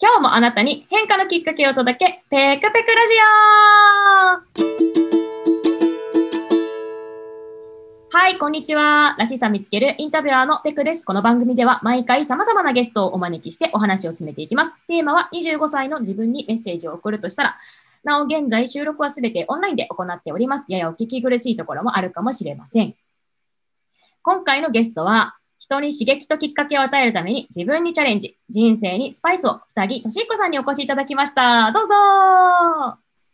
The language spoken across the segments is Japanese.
今日もあなたに変化のきっかけを届け、ペクペクラジオはい、こんにちは。らしさ見つけるインタビュアーのペクです。この番組では毎回様々なゲストをお招きしてお話を進めていきます。テーマは25歳の自分にメッセージを送るとしたら、なお現在収録はすべてオンラインで行っております。ややお聞き苦しいところもあるかもしれません。今回のゲストは、人に刺激ときっかけを与えるために自分にチャレンジ、人生にスパイスを、二木俊彦さんにお越しいただきました。どうぞ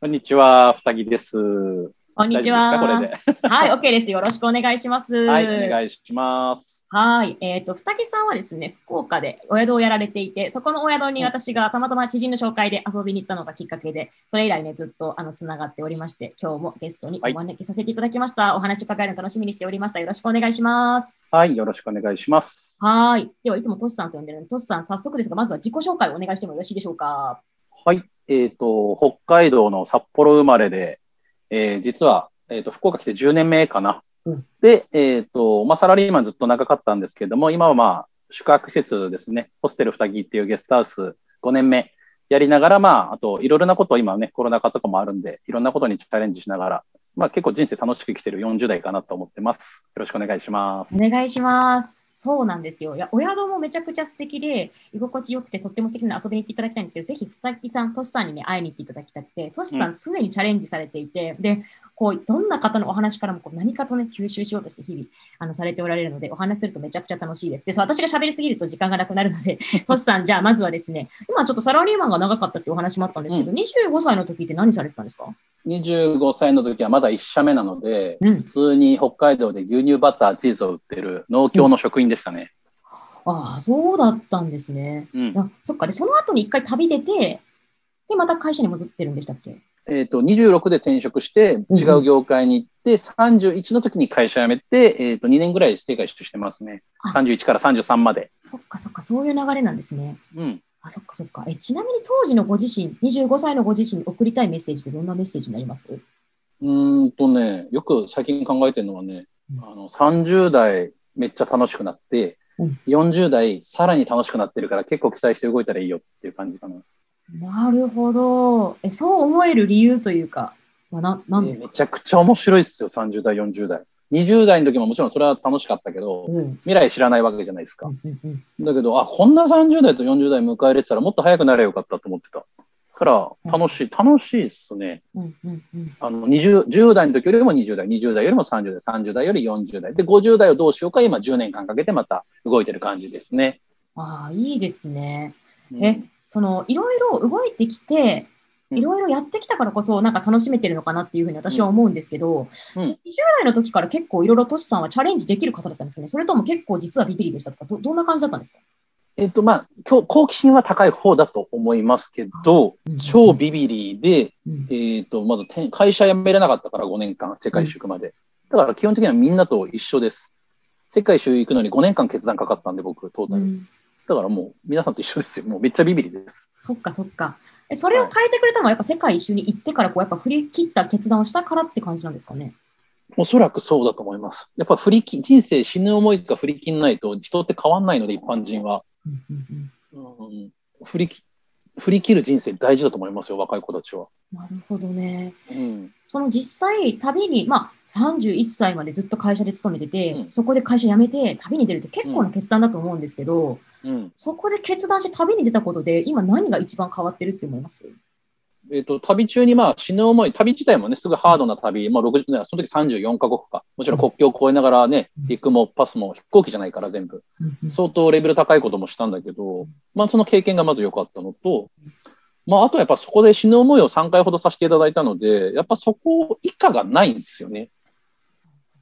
こんにちは、二木です。こんにちは。はい、OK です。よろしくお願いします。はい、お願いします。はい。えっ、と、二木さんはですね、福岡でお宿をやられていて、そこのお宿に私がたまたま知人の紹介で遊びに行ったのがきっかけで、それ以来ね、ずっとあのつながっておりまして、今日もゲストにお招きさせていただきました。お話を伺えるの楽しみにしておりました。よろしくお願いします。はい、よろしくお願いします。はい。では、いつもトシさんと呼んでるので、トシさん、早速ですが、まずは自己紹介をお願いしてもよろしいでしょうか？はい、えっ、と、北海道の札幌生まれで、えー実は、えっ、と、福岡来て10年目かな。で、えっ、と、まあ、サラリーマンずっと長かったんですけれども、今はまあ、宿泊施設ですね、ホステル二木っていうゲストハウス5年目やりながら、まあ、あと、いろいろなことを今ね、コロナ禍とかもあるんで、いろんなことにチャレンジしながら、まあ、結構人生楽しく生きてる40代かなと思ってます。よろしくお願いしますお。願いします。そうなんですよ。いや、お宿もめちゃくちゃ素敵で、居心地よくて、とっても素敵な遊びに行っていただきたいんですけど、ぜひ、二木さん、トシさんにね、会いに行っていただきたくて、トシさん、常にチャレンジされていて、で、こう、どんな方のお話からもこう何かとね、吸収しようとして日々、あの、されておられるので、お話しするとめちゃくちゃ楽しいです。で、そう私が喋りすぎると時間がなくなるので、トシさん、じゃあ、まずはですね、今ちょっとサラリーマンが長かったっていうお話もあったんですけど、25歳の時って何されてたんですか？25歳の時はまだ1社目なので、うん普。通に北海道で牛乳バター、チーズを売ってる農協の職員でしたね。ああ、そうだったんですね。うん。あそっか。で、その後に一回旅出て、で、また会社に戻ってるんでしたっけ？えっ、と、26で転職して、違う業界に行って、31の時に会社辞めて、えっ、と、2年ぐらい世界一周してますね。あ31から33まで。そっかそっか、そういう流れなんですね。うん。あ、そっかそっか。え、ちなみに当時のご自身、25歳のご自身に送りたいメッセージってどんなメッセージになります？うーんとね、よく最近考えてるのはね、うんあの、30代めっちゃ楽しくなって、うん40代さらに楽しくなってるから結構期待して動いたらいいよっていう感じかな。なるほど。え、そう思える理由というか、まあ、な、なんですか？めちゃくちゃ面白いですよ、30代、40代。20代の時ももちろんそれは楽しかったけど、うん。未来知らないわけじゃないですかう。んうんうんだけど、あ、こんな30代と40代迎え入れてたらもっと早くなればよかったと思ってた。だから、楽しい、楽しいっすね。うんうんうんあの、20、10代の時よりも20代、20代よりも30代、30代より40代。で、50代をどうしようか、今10年間かけてまた動いてる感じですね。ああ、いいですね。うんえ、その、いろいろ動いてきて、うんいろいろやってきたからこそ、なんか楽しめてるのかなっていうふうに私は思うんですけど、うん20代の時から結構いろいろトシさんはチャレンジできる方だったんですかねそれとも結構実はビビリでしたとか、どどんな感じだったんですか？えっと、まあ、今日好奇心は高い方だと思いますけどうん、超ビビリで、うんえっと、まずて会社辞めれなかったから5年間、世界一周行くまで。だから基本的にはみんなと一緒です。世界一周行くのに5年間決断かかったんで、僕、トータル。うんだからもう、皆さんと一緒ですよ。もうめっちゃビビリです。そっかそっか。えそれを変えてくれたのはやっぱ世界一周に行ってからこうやっぱ振り切った決断をしたからって感じなんですかね？おそらくそうだと思います。やっぱ振り切、人生死ぬ思いか振り切んないと人って変わんないので、一般人は。うん振りき振り切る人生大事だと思いますよ、若い子たちは。なるほどね。うん。その実際、旅に、まあ、31歳までずっと会社で勤めてて、うんそこで会社辞めて旅に出るって結構な決断だと思うんですけど、うん。そこで決断して旅に出たことで、今何が一番変わってるって思います？えっ、と、旅中にまあ死ぬ思い、旅自体もね、すぐハードな旅、まあ60、ねその時34カ国か。もちろん国境を越えながらね、うん陸もパスも飛行機じゃないから全部。相当レベル高いこともしたんだけど、まあその経験がまず良かったのと、まああとやっぱそこで死ぬ思いを3回ほどさせていただいたので、やっぱそこ以下がないんですよね。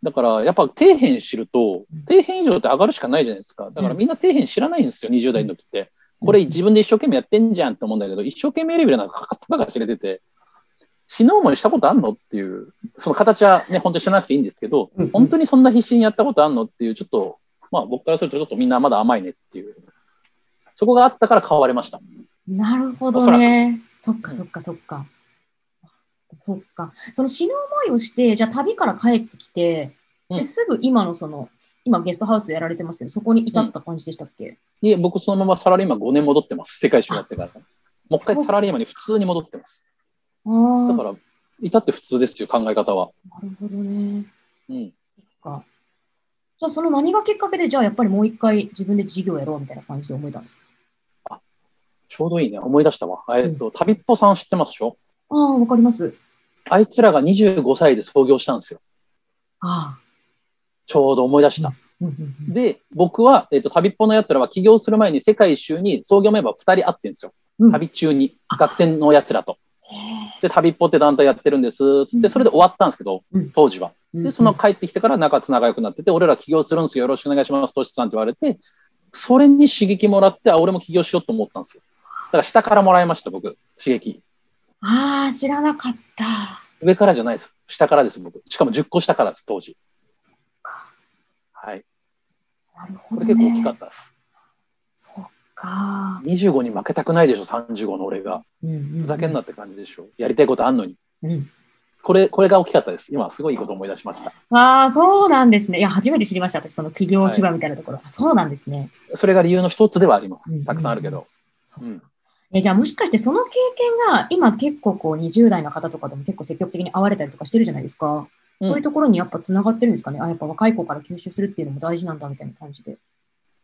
だからやっぱ底辺知ると、底辺以上って上がるしかないじゃないですか。だからみんな底辺知らないんですよ、20代の時って。これ自分で一生懸命やってんじゃんって思うんだけど、一生懸命レベルなんかかかったばかり知れてて、死ぬ思いしたことあんのっていう、その形はね、本当に知らなくていいんですけどうんうん、本当にそんな必死にやったことあんのっていう、ちょっと、まあ僕からするとちょっとみんなまだ甘いねっていう、そこがあったから変われました。なるほどね。そっかそっかそっか。そっか。その死ぬ思いをして、じゃあ旅から帰ってきて、うんですぐ今のその、今ゲストハウスやられてますけど、そこに至った感じでしたっけ、いえ、僕そのままサラリーマン5年戻ってます。世界一周やってから。もう一回サラリーマンに普通に戻ってます。ああ、だから、至って普通ですよ、考え方は。なるほどね。うん。か。じゃあ、その何がきっかけで、じゃあやっぱりもう一回自分で事業やろうみたいな感じで思えたんですか？ちょうどいいね。思い出したわ。えっと、旅っぽさん知ってますでしょ？ああ、わかります。あいつらが25歳で創業したんですよ。ああ。ちょうど思い出した。うんうんうんで、僕は、えっと、旅っぽの奴らは起業する前に世界一周に創業メンバー2人会ってんですよ。うん旅中に。学生の奴らと。へで、旅っぽって団体やってるんです。つって、それで終わったんですけどうん、当時は。えで、その帰ってきてから仲仲良くなってて、俺ら起業するんですよ。よろしくお願いします。トシさんって言われて、それに刺激もらって、あ、俺も起業しようと思ったんですよ。だから下からもらいました、僕、刺激。ああ、知らなかった。上からじゃないです。下からです、僕。しかも10個下からです、当時。はい。なるほこど、ね。れ結構大きかったです。そっか。25に負けたくないでしょ、35の俺が。うんうんうんふざけんなって感じでしょ。やりたいことあんのに。うん。これ、これが大きかったです。今、すごいいいこと思い出しました。ああ、そうなんですね。いや、初めて知りました。私、その企業基盤みたいなところ。あそうなんですね。それが理由の一つではあります。たくさんあるけど。そううん。えじゃあもしかしてその経験が今結構こう20代の方とかでも結構積極的に会われたりとかしてるじゃないですか。うんそういうところにやっぱつながってるんですかね。あ、やっぱ若い子から吸収するっていうのも大事なんだみたいな感じで。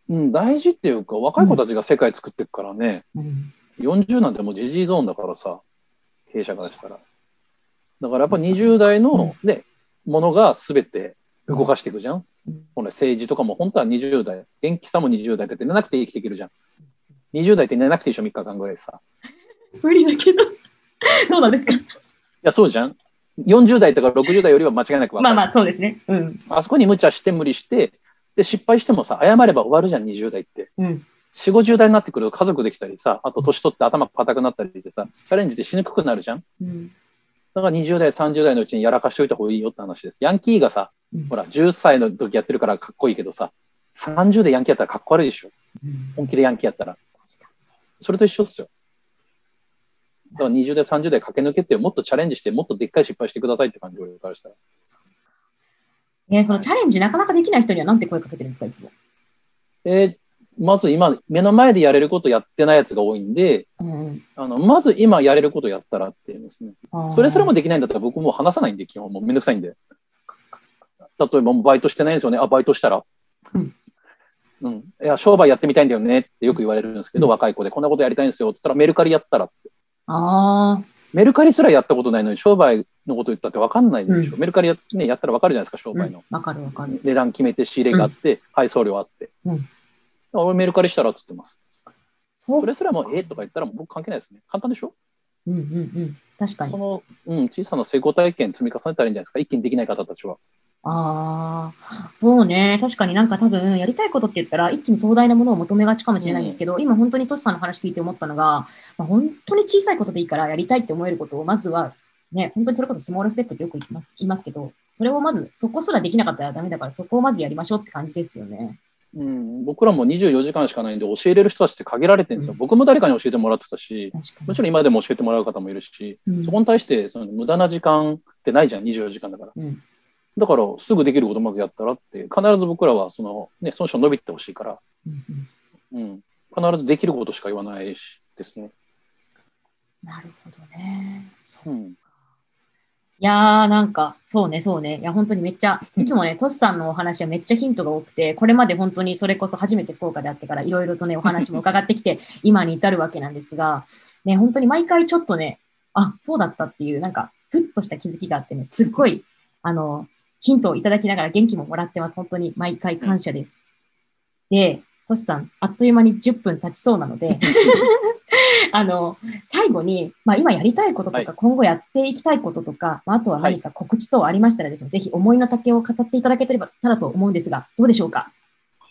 うん、大事っていうか、若い子たちが世界作っていくからね、うん。40なんてもうジジイゾーンだからさ、経営者からしたら。だからやっぱ20代の、ね、ものが全て動かしていくじゃん。うん政治とかも本当は20代、元気さも20代だけど寝なくて生きていけるじゃん。20代って寝なくていいでしょ、3日間ぐらいさ。無理だけど。そうなんですか。いや、そうじゃん。40代とか60代よりは間違いなく分かる。まあまあ、そうですね。うん。あそこに無茶して無理して、で、失敗してもさ、謝れば終わるじゃん、20代って。うん。4、50代になってくると家族できたりさ、あと年取って頭硬くなったりしてさ、チャレンジでしにくくなるじゃん。うん。だから20代、30代のうちにやらかしておいた方がいいよって話です。ヤンキーがさ、うんほら、10歳の時やってるからかっこいいけどさ、30でヤンキーやったらかっこ悪いでしょ。うん本気でヤンキーやったら。それと一緒っすよ。だから20代、30代駆け抜けて、もっとチャレンジして、もっとでっかい失敗してくださいって感じ、俺からしたら。えーそのチャレンジなかなかできない人にはなんて声かけてるんですか、いつも？えーまず今、目の前でやれることやってないやつが多いんで、うん。あの、まず今やれることやったらって言いますね。あーそれすらもできないんだったら僕もう話さないんで、基本もうめんどくさいんで。例えばもうバイトしてないんですよね。あ、バイトしたら。うん。うん。いや、商売やってみたいんだよねってよく言われるんですけど、うん若い子でこんなことやりたいんですよって言ったらメルカリやったらって。ああ。メルカリすらやったことないのに商売のこと言ったって分かんないでしょ。メルカリや,、ね、やったら分かるじゃないですか、商売の。わかるわかる。値段決めて仕入れがあって、配送料あって。うん俺メルカリしたらって言ってます。それすらもええとか言ったら僕関係ないですね。簡単でしょ？うんうんうん。確かにそ。の、うん、小さな成功体験積み重ねたらいいんじゃないですか。一気にできない方たちは。ああ、そうね。確かになんか多分、やりたいことって言ったら、一気に壮大なものを求めがちかもしれないんですけど、今本当にトシさんの話聞いて思ったのが、まあ、本当に小さいことでいいからやりたいって思えることを、まずは、ね、本当にそれこそスモールステップってよく言います言いますけど、それをまず、そこすらできなかったらダメだから、そこをまずやりましょうって感じですよね。うん、僕らも24時間しかないんで教えれる人たちって限られてるんですよ。うん僕も誰かに教えてもらってたし。もちろん今でも教えてもらう方もいるし、うんそこに対してその無駄な時間ってないじゃん、24時間だから。うんだから、すぐできることまずやったらって、必ず僕らはその、ね、その人伸びてほしいから、うん必ずできることしか言わないしですね。なるほどね。そううん、いやー、なんか、そうね、そうね。いや、本当にめっちゃ、いつもね、トシさんのお話はめっちゃヒントが多くて、これまで本当にそれこそ初めて福岡であってから、いろいろとね、お話も伺ってきて、今に至るわけなんですが、ね、本当に毎回ちょっとね、あ、そうだったっていう、なんか、ふっとした気づきがあってね、すっごい、あの、ヒントをいただきながら元気ももらってます。本当に毎回感謝です。で、トシさん、あっという間に10分経ちそうなので、あの、最後に、まあ、今やりたいこととか、はい今後やっていきたいこととか、まあ、あとは何か告知等ありましたらですね、ぜひ思いの丈を語っていただけたらと思うんですが、どうでしょうか？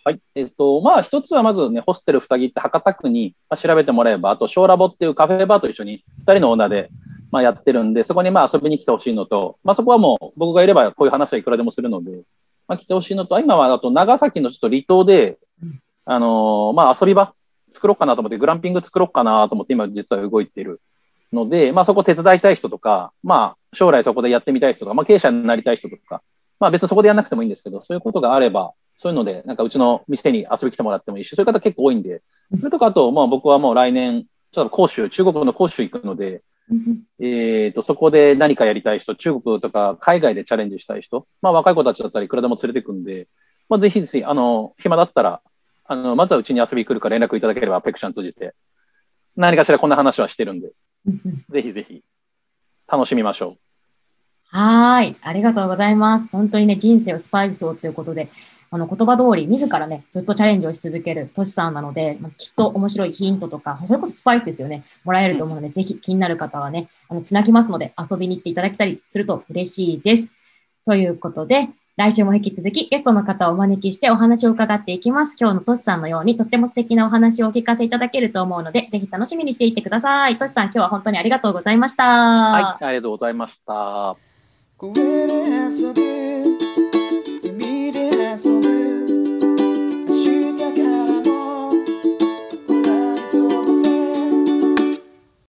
はい。えっと、まあ、一つはまずね、ホステル二木って博多区に、まあ、調べてもらえば、あと、ショーラボっていうカフェバーと一緒に、二人のオーナーで、まあ、やってるんで、そこにまあ遊びに来てほしいのと、まあ、そこはもう僕がいればこういう話はいくらでもするので、まあ、来てほしいのと、今はあと長崎のちょっと離島でうん、あのーまあ、遊び場作ろうかなと思って、グランピング作ろうかなと思って、今実は動いているので、まあ、そこ手伝いたい人とか、まあ、将来そこでやってみたい人とか、まあ、経営者になりたい人とか、まあ、別にそこでやらなくてもいいんですけど、そういうことがあれば、そういうので、なんかうちの店に遊びに来てもらってもいいし、そういう方結構多いんで、それとかあと、まあ僕はもう来年、ちょっと講習、中国の講習行くので、えっ、と、そこで何かやりたい人、中国とか海外でチャレンジしたい人、まあ若い子たちだったらいくらでも連れてくんで、まあぜひぜひ、あの、暇だったら、あの、まずはうちに遊びに来るか連絡いただければ、ペクション通じて、何かしらこんな話はしてるんで、ぜひぜひ、楽しみましょう。はい。ありがとうございます。本当にね、人生をスパイスをということで、あの言葉通り、自らね、ずっとチャレンジをし続けるトシさんなので、まあ、きっと面白いヒントとか、それこそスパイスですよね、もらえると思うので、うん、ぜひ気になる方はね、あの、つなぎますので、遊びに行っていただけたりすると嬉しいです。ということで、来週も引き続きゲストの方をお招きしてお話を伺っていきます。今日のトシさんのようにとっても素敵なお話をお聞かせいただけると思うので、ぜひ楽しみにしていてください。トシさん、今日は本当にありがとうございました。はい、ありがとうございました。Yes.